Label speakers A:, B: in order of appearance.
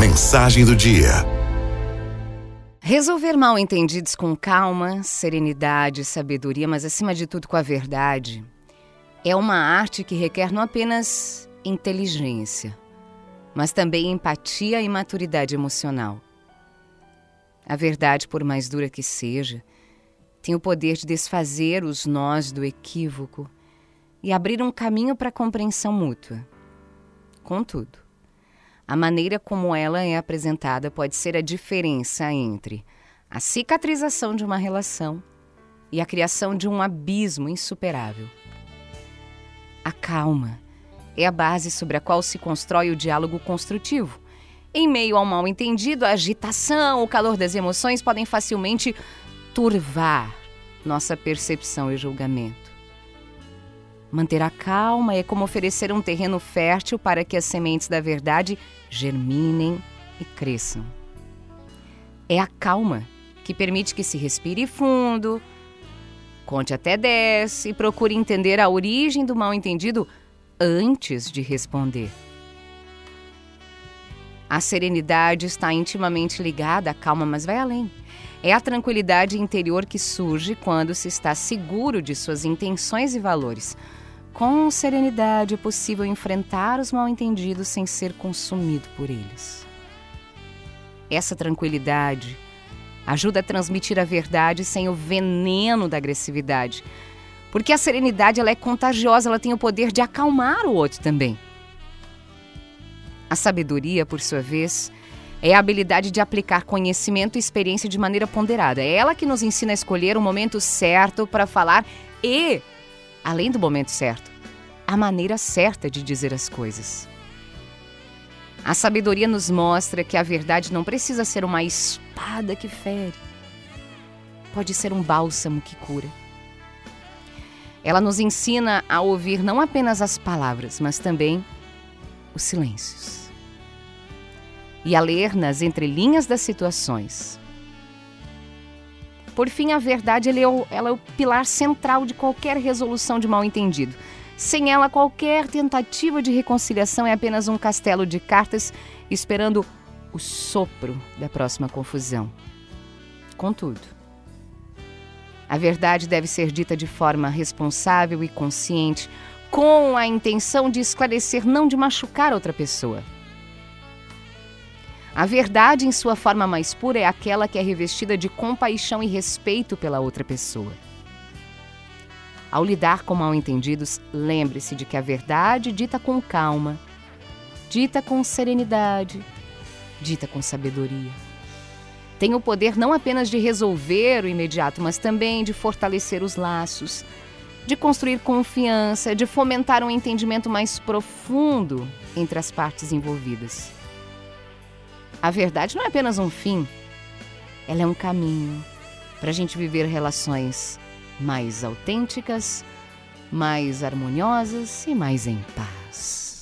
A: Mensagem do dia.
B: Resolver mal entendidos com calma, serenidade, sabedoria, mas acima de tudo com a verdade, é uma arte que requer não apenas inteligência, mas também empatia e maturidade emocional. A verdade, por mais dura que seja, tem o poder de desfazer os nós do equívoco e abrir um caminho para a compreensão mútua. Contudo, a maneira como ela é apresentada pode ser a diferença entre a cicatrização de uma relação e a criação de um abismo insuperável. A calma é a base sobre a qual se constrói o diálogo construtivo. Em meio ao mal-entendido, a agitação, o calor das emoções podem facilmente turvar nossa percepção e julgamento. Manter a calma é como oferecer um terreno fértil para que as sementes da verdade germinem e cresçam. É a calma que permite que se respire fundo, conte até 10 e procure entender a origem do mal-entendido antes de responder. A serenidade está intimamente ligada à calma, mas vai além. É a tranquilidade interior que surge quando se está seguro de suas intenções e valores. Com serenidade é possível enfrentar os mal-entendidos sem ser consumido por eles. Essa tranquilidade ajuda a transmitir a verdade sem o veneno da agressividade, porque a serenidade ela é contagiosa, ela tem o poder de acalmar o outro também. A sabedoria, por sua vez, é a habilidade de aplicar conhecimento e experiência de maneira ponderada. É ela que nos ensina a escolher o momento certo para falar e, além do momento certo, a maneira certa de dizer as coisas. A sabedoria nos mostra que a verdade não precisa ser uma espada que fere. Pode ser um bálsamo que cura. Ela nos ensina a ouvir não apenas as palavras, mas também os silêncios. E a ler nas entrelinhas das situações. Por fim, a verdade é, o, ela é o pilar central de qualquer resolução de mal-entendido. Sem ela, qualquer tentativa de reconciliação é apenas um castelo de cartas esperando o sopro da próxima confusão. Contudo, a verdade deve ser dita de forma responsável e consciente, com a intenção de esclarecer, não de machucar outra pessoa. A verdade, em sua forma mais pura, é aquela que é revestida de compaixão e respeito pela outra pessoa. Ao lidar com mal-entendidos, lembre-se de que a verdade dita com calma, dita com serenidade, dita com sabedoria tem o poder não apenas de resolver o imediato, mas também de fortalecer os laços, de construir confiança, de fomentar um entendimento mais profundo entre as partes envolvidas. A verdade não é apenas um fim, ela é um caminho para a gente viver relações mais autênticas, mais harmoniosas e mais em paz.